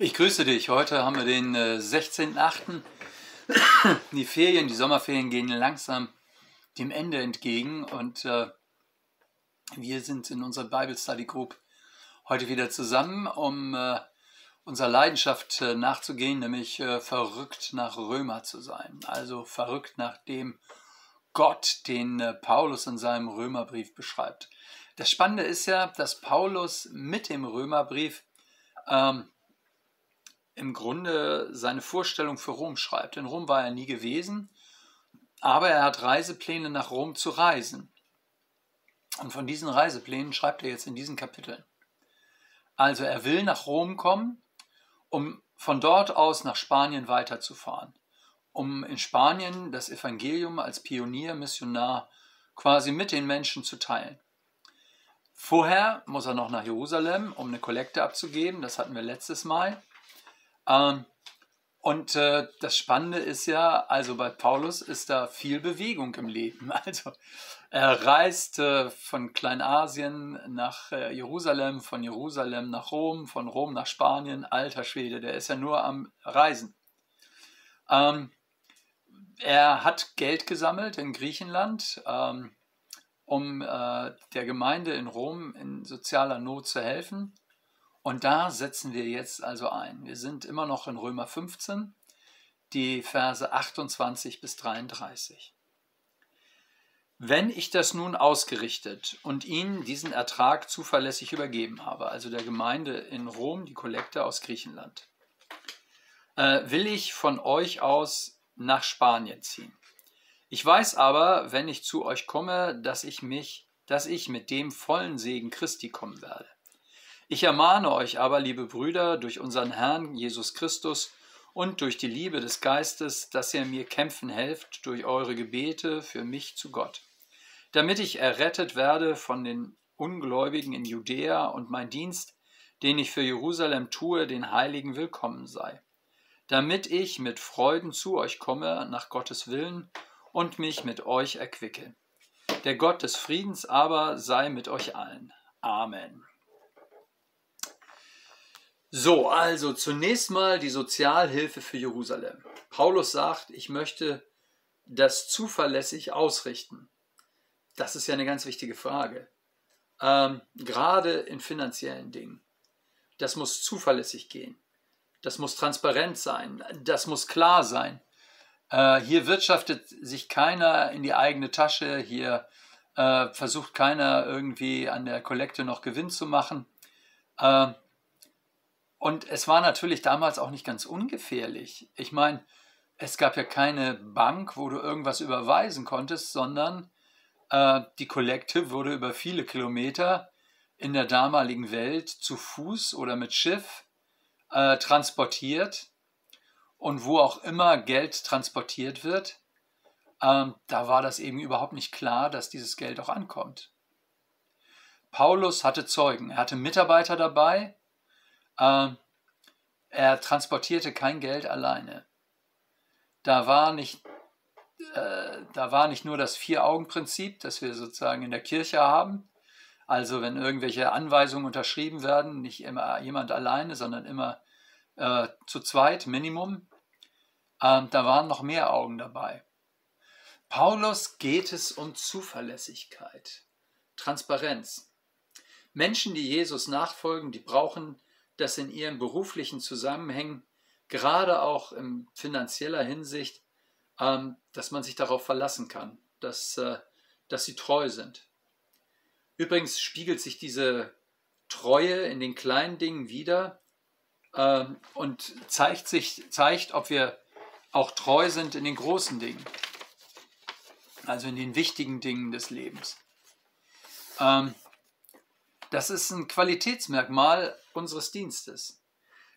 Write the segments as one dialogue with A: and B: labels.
A: Ich grüße dich. Heute haben wir den äh, 16.8. Die Ferien, die Sommerferien gehen langsam dem Ende entgegen und äh, wir sind in unserer Bible Study Group heute wieder zusammen, um äh, unserer Leidenschaft äh, nachzugehen, nämlich äh, verrückt nach Römer zu sein. Also verrückt nach dem Gott, den äh, Paulus in seinem Römerbrief beschreibt. Das Spannende ist ja, dass Paulus mit dem Römerbrief ähm, im Grunde seine Vorstellung für Rom schreibt. In Rom war er nie gewesen, aber er hat Reisepläne nach Rom zu reisen. Und von diesen Reiseplänen schreibt er jetzt in diesen Kapiteln. Also er will nach Rom kommen, um von dort aus nach Spanien weiterzufahren, um in Spanien das Evangelium als Pionier, Missionar quasi mit den Menschen zu teilen. Vorher muss er noch nach Jerusalem, um eine Kollekte abzugeben, das hatten wir letztes Mal. Ähm, und äh, das Spannende ist ja, also bei Paulus ist da viel Bewegung im Leben. Also er reist äh, von Kleinasien nach äh, Jerusalem, von Jerusalem nach Rom, von Rom nach Spanien. Alter Schwede, der ist ja nur am Reisen. Ähm, er hat Geld gesammelt in Griechenland, ähm, um äh, der Gemeinde in Rom in sozialer Not zu helfen. Und da setzen wir jetzt also ein. Wir sind immer noch in Römer 15, die Verse 28 bis 33. Wenn ich das nun ausgerichtet und Ihnen diesen Ertrag zuverlässig übergeben habe, also der Gemeinde in Rom, die Kollekte aus Griechenland, äh, will ich von euch aus nach Spanien ziehen. Ich weiß aber, wenn ich zu euch komme, dass ich mich, dass ich mit dem vollen Segen Christi kommen werde. Ich ermahne euch aber, liebe Brüder, durch unseren Herrn Jesus Christus und durch die Liebe des Geistes, dass ihr mir kämpfen helft durch eure Gebete für mich zu Gott, damit ich errettet werde von den Ungläubigen in Judäa und mein Dienst, den ich für Jerusalem tue, den Heiligen willkommen sei, damit ich mit Freuden zu euch komme nach Gottes Willen und mich mit euch erquicke. Der Gott des Friedens aber sei mit euch allen. Amen. So, also zunächst mal die Sozialhilfe für Jerusalem. Paulus sagt, ich möchte das zuverlässig ausrichten. Das ist ja eine ganz wichtige Frage. Ähm, gerade in finanziellen Dingen. Das muss zuverlässig gehen. Das muss transparent sein. Das muss klar sein. Äh, hier wirtschaftet sich keiner in die eigene Tasche. Hier äh, versucht keiner irgendwie an der Kollekte noch Gewinn zu machen. Äh, und es war natürlich damals auch nicht ganz ungefährlich. Ich meine, es gab ja keine Bank, wo du irgendwas überweisen konntest, sondern äh, die Kollekte wurde über viele Kilometer in der damaligen Welt zu Fuß oder mit Schiff äh, transportiert. Und wo auch immer Geld transportiert wird, äh, da war das eben überhaupt nicht klar, dass dieses Geld auch ankommt. Paulus hatte Zeugen, er hatte Mitarbeiter dabei, äh, er transportierte kein Geld alleine. Da war nicht, äh, da war nicht nur das Vier-Augen-Prinzip, das wir sozusagen in der Kirche haben. Also wenn irgendwelche Anweisungen unterschrieben werden, nicht immer jemand alleine, sondern immer äh, zu zweit, Minimum. Ähm, da waren noch mehr Augen dabei. Paulus geht es um Zuverlässigkeit, Transparenz. Menschen, die Jesus nachfolgen, die brauchen dass in ihren beruflichen Zusammenhängen, gerade auch in finanzieller Hinsicht, ähm, dass man sich darauf verlassen kann, dass, äh, dass sie treu sind. Übrigens spiegelt sich diese Treue in den kleinen Dingen wieder ähm, und zeigt, sich, zeigt, ob wir auch treu sind in den großen Dingen, also in den wichtigen Dingen des Lebens. Ähm, das ist ein Qualitätsmerkmal unseres Dienstes.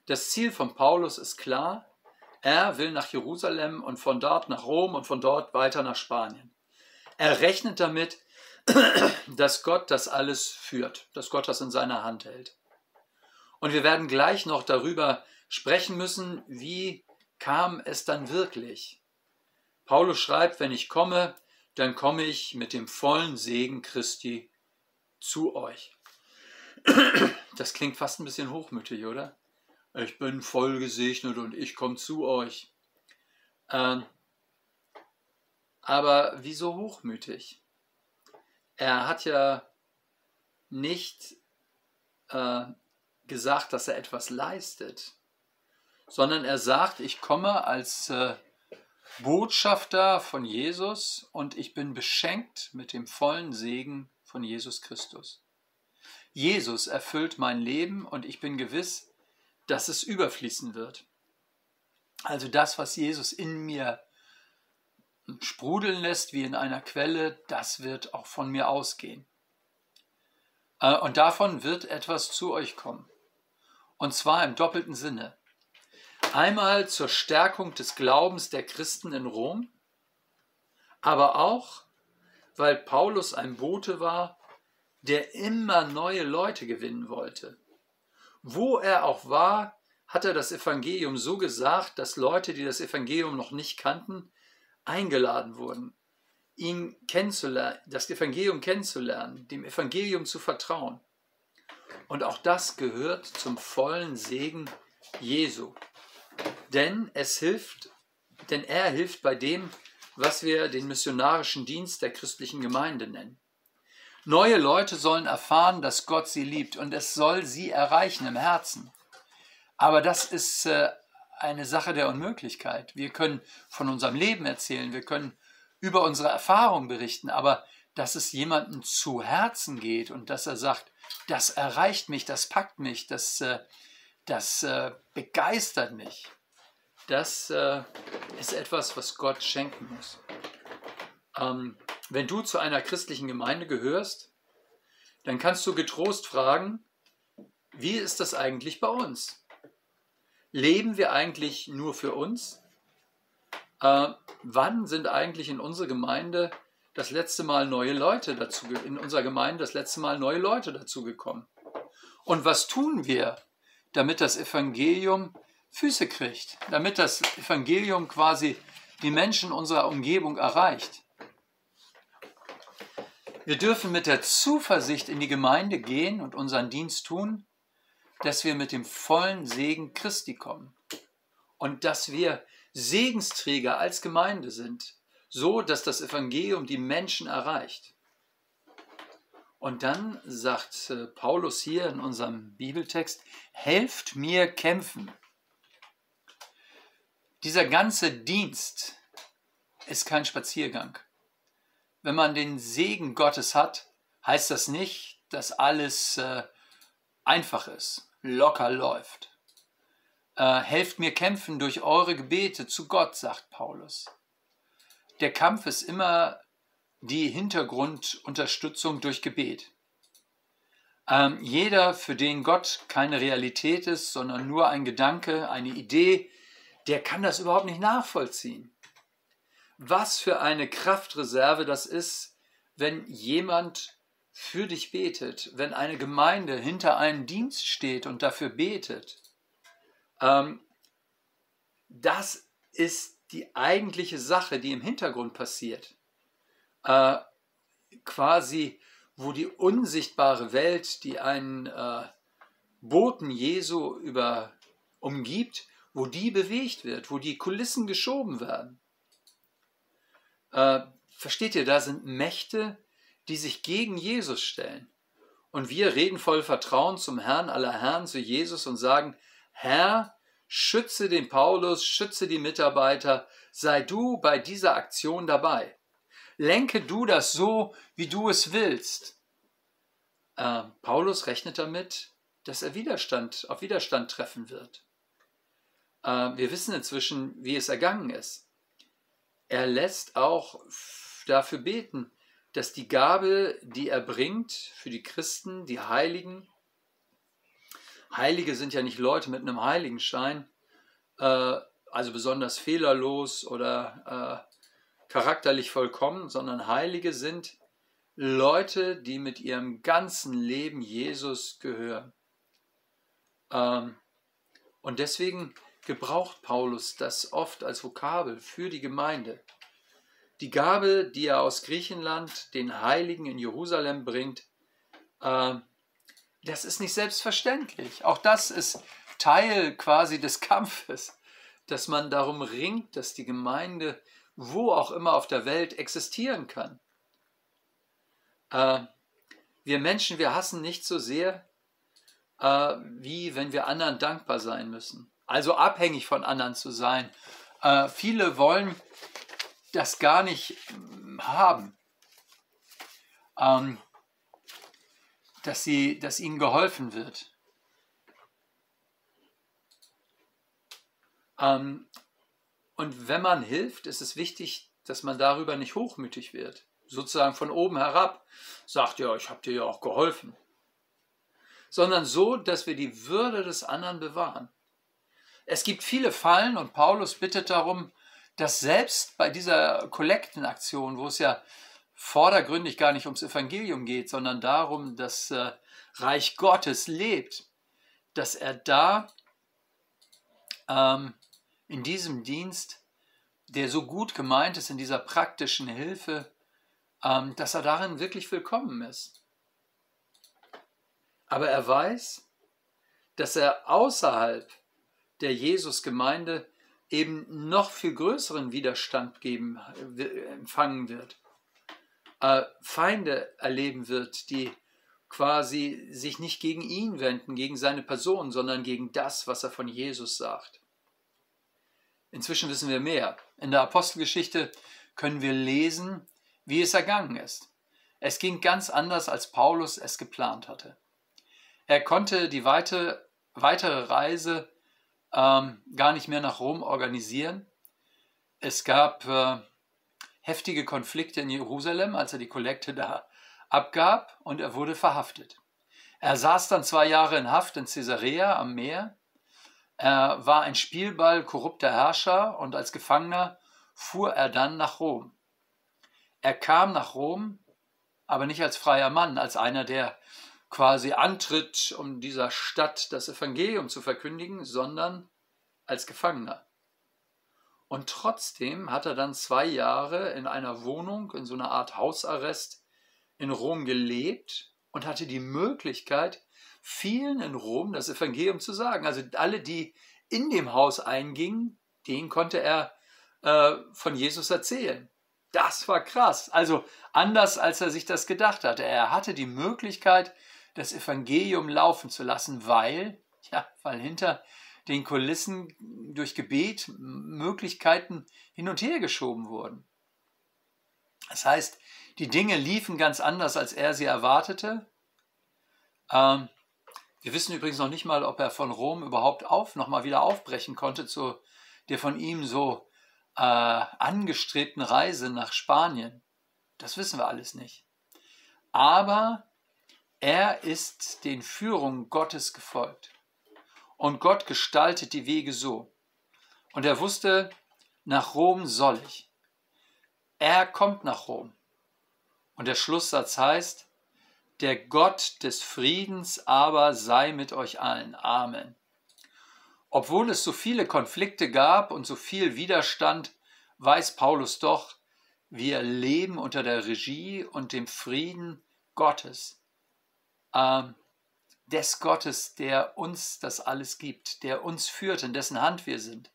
A: Das Ziel von Paulus ist klar. Er will nach Jerusalem und von dort nach Rom und von dort weiter nach Spanien. Er rechnet damit, dass Gott das alles führt, dass Gott das in seiner Hand hält. Und wir werden gleich noch darüber sprechen müssen, wie kam es dann wirklich. Paulus schreibt, wenn ich komme, dann komme ich mit dem vollen Segen Christi zu euch. Das klingt fast ein bisschen hochmütig, oder? ich bin voll gesegnet und ich komme zu euch. Ähm, aber wieso hochmütig? Er hat ja nicht äh, gesagt, dass er etwas leistet, sondern er sagt, ich komme als äh, Botschafter von Jesus und ich bin beschenkt mit dem vollen Segen von Jesus Christus. Jesus erfüllt mein Leben und ich bin gewiss, dass es überfließen wird. Also das, was Jesus in mir sprudeln lässt wie in einer Quelle, das wird auch von mir ausgehen. Äh, und davon wird etwas zu euch kommen. Und zwar im doppelten Sinne. Einmal zur Stärkung des Glaubens der Christen in Rom, aber auch, weil Paulus ein Bote war, der immer neue Leute gewinnen wollte. Wo er auch war, hat er das Evangelium so gesagt, dass Leute, die das Evangelium noch nicht kannten, eingeladen wurden, ihn kennenzulernen, das Evangelium kennenzulernen, dem Evangelium zu vertrauen. Und auch das gehört zum vollen Segen Jesu. Denn es hilft, denn er hilft bei dem, was wir den missionarischen Dienst der christlichen Gemeinde nennen. Neue Leute sollen erfahren, dass Gott sie liebt und es soll sie erreichen im Herzen. Aber das ist äh, eine Sache der Unmöglichkeit. Wir können von unserem Leben erzählen, wir können über unsere Erfahrung berichten, aber dass es jemandem zu Herzen geht und dass er sagt, das erreicht mich, das packt mich, das, äh, das äh, begeistert mich, das ist etwas, was Gott schenken muss. Ähm, wenn du zu einer christlichen Gemeinde gehörst, dann kannst du getrost fragen, wie ist das eigentlich bei uns? Leben wir eigentlich nur für uns? Äh, wann sind eigentlich in unserer Gemeinde das letzte Mal neue Leute dazu, in unserer Gemeinde das letzte Mal neue Leute dazu gekommen? Und was tun wir, damit das Evangelium Füße kriegt, damit das Evangelium quasi die Menschen unserer Umgebung erreicht? Wir dürfen mit der Zuversicht in die Gemeinde gehen und unseren Dienst tun, dass wir mit dem vollen Segen Christi kommen und dass wir Segensträger als Gemeinde sind, so dass das Evangelium die Menschen erreicht. Und dann sagt äh, Paulus hier in unserem Bibeltext, helft mir kämpfen. Dieser ganze Dienst ist kein Spaziergang. Wenn man den Segen Gottes hat, heißt das nicht, dass alles äh, einfach ist locker läuft. Äh, helft mir kämpfen durch eure Gebete zu Gott, sagt Paulus. Der Kampf ist immer die Hintergrundunterstützung durch Gebet. Ähm, jeder, für den Gott keine Realität ist, sondern nur ein Gedanke, eine Idee, der kann das überhaupt nicht nachvollziehen. Was für eine Kraftreserve das ist, wenn jemand für dich betet, wenn eine Gemeinde hinter einem Dienst steht und dafür betet, ähm, das ist die eigentliche Sache, die im Hintergrund passiert. Äh, quasi, wo die unsichtbare Welt, die einen äh, Boten Jesu über, umgibt, wo die bewegt wird, wo die Kulissen geschoben werden. Äh, versteht ihr, da sind Mächte, die sich gegen Jesus stellen. Und wir reden voll Vertrauen zum Herrn aller Herren, zu Jesus und sagen, Herr, schütze den Paulus, schütze die Mitarbeiter, sei du bei dieser Aktion dabei. Lenke du das so, wie du es willst. Äh, Paulus rechnet damit, dass er Widerstand auf Widerstand treffen wird. Äh, wir wissen inzwischen, wie es ergangen ist. Er lässt auch dafür beten, dass die Gabe, die er bringt für die Christen, die Heiligen, Heilige sind ja nicht Leute mit einem Heiligenschein, äh, also besonders fehlerlos oder äh, charakterlich vollkommen, sondern Heilige sind Leute, die mit ihrem ganzen Leben Jesus gehören. Ähm, und deswegen gebraucht Paulus das oft als Vokabel für die Gemeinde. Die Gabe, die er aus Griechenland den Heiligen in Jerusalem bringt, äh, das ist nicht selbstverständlich. Auch das ist Teil quasi des Kampfes, dass man darum ringt, dass die Gemeinde wo auch immer auf der Welt existieren kann. Äh, wir Menschen, wir hassen nicht so sehr, äh, wie wenn wir anderen dankbar sein müssen. Also abhängig von anderen zu sein. Äh, viele wollen das gar nicht hm, haben. Ähm, dass, sie, dass ihnen geholfen wird. Ähm, und wenn man hilft, ist es wichtig, dass man darüber nicht hochmütig wird. Sozusagen von oben herab sagt, ja, ich habe dir ja auch geholfen. Sondern so, dass wir die Würde des anderen bewahren. Es gibt viele Fallen und Paulus bittet darum, dass selbst bei dieser Kollektenaktion, wo es ja vordergründig gar nicht ums Evangelium geht, sondern darum, dass äh, Reich Gottes lebt, dass er da ähm, in diesem Dienst, der so gut gemeint ist, in dieser praktischen Hilfe, ähm, dass er darin wirklich willkommen ist. Aber er weiß, dass er außerhalb der Jesus-Gemeinde eben noch viel größeren Widerstand geben, äh, empfangen wird äh, Feinde erleben wird, die quasi sich nicht gegen ihn wenden, gegen seine Person, sondern gegen das, was er von Jesus sagt. Inzwischen wissen wir mehr. In der Apostelgeschichte können wir lesen, wie es ergangen ist. Es ging ganz anders, als Paulus es geplant hatte. Er konnte die weite, weitere Reise ähm, gar nicht mehr nach Rom organisieren. Es gab äh, heftige Konflikte in Jerusalem, als er die Kollekte da abgab und er wurde verhaftet. Er saß dann zwei Jahre in Haft in Caesarea am Meer. Er war ein Spielball korrupter Herrscher und als Gefangener fuhr er dann nach Rom. Er kam nach Rom, aber nicht als freier Mann, als einer, der quasi antritt, um dieser Stadt das Evangelium zu verkündigen, sondern als Gefangener. Und trotzdem hat er dann zwei Jahre in einer Wohnung, in so einer Art Hausarrest in Rom gelebt und hatte die Möglichkeit, vielen in Rom das Evangelium zu sagen. Also alle, die in dem Haus eingingen, denen konnte er äh, von Jesus erzählen. Das war krass. Also anders, als er sich das gedacht hatte. Er hatte die Möglichkeit, das Evangelium laufen zu lassen, weil, ja, weil hinter den Kulissen durch Gebet Möglichkeiten hin und her geschoben wurden. Das heißt, die Dinge liefen ganz anders, als er sie erwartete. Ähm, wir wissen übrigens noch nicht mal, ob er von Rom überhaupt auf, nochmal wieder aufbrechen konnte zu der von ihm so äh, angestrebten Reise nach Spanien. Das wissen wir alles nicht. Aber er ist den Führungen Gottes gefolgt. Und Gott gestaltet die Wege so. Und er wusste, nach Rom soll ich. Er kommt nach Rom. Und der Schlusssatz heißt, der Gott des Friedens aber sei mit euch allen. Amen. Obwohl es so viele Konflikte gab und so viel Widerstand, weiß Paulus doch, wir leben unter der Regie und dem Frieden Gottes. Ähm, des Gottes, der uns das alles gibt, der uns führt, in dessen Hand wir sind.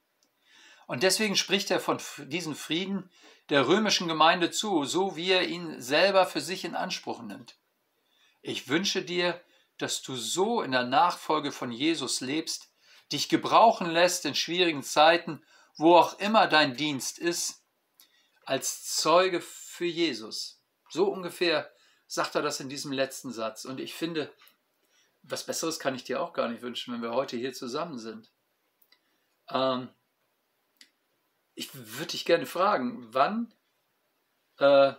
A: Und deswegen spricht er von diesem Frieden der römischen Gemeinde zu, so wie er ihn selber für sich in Anspruch nimmt. Ich wünsche dir, dass du so in der Nachfolge von Jesus lebst, dich gebrauchen lässt in schwierigen Zeiten, wo auch immer dein Dienst ist, als Zeuge für Jesus. So ungefähr sagt er das in diesem letzten Satz. Und ich finde, was Besseres kann ich dir auch gar nicht wünschen, wenn wir heute hier zusammen sind. Ähm, ich würde dich gerne fragen, wann äh,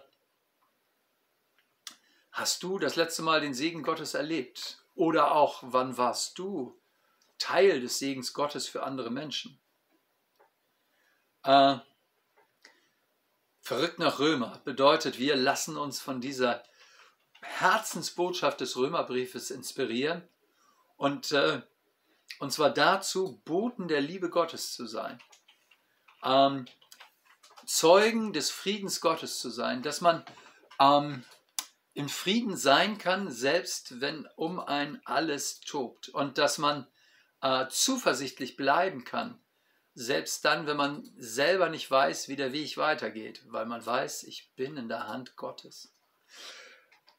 A: hast du das letzte Mal den Segen Gottes erlebt? Oder auch, wann warst du Teil des Segens Gottes für andere Menschen? Äh, verrückt nach Römer bedeutet, wir lassen uns von dieser Herzensbotschaft des Römerbriefes inspirieren und, äh, und zwar dazu, Boten der Liebe Gottes zu sein, ähm, Zeugen des Friedens Gottes zu sein, dass man ähm, im Frieden sein kann, selbst wenn um ein alles tobt und dass man äh, zuversichtlich bleiben kann, selbst dann, wenn man selber nicht weiß, wie der Weg weitergeht, weil man weiß, ich bin in der Hand Gottes.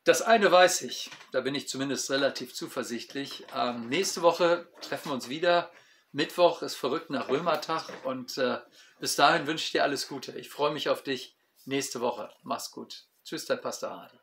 A: Das eine weiß ich, da bin ich zumindest relativ zuversichtlich. Ähm, nächste Woche treffen wir uns wieder. Mittwoch ist verrückt nach Römertag und äh, bis dahin wünsche ich dir alles Gute. Ich freue mich auf dich nächste Woche. Mach's gut. Tschüss, dein Pastor Hardy.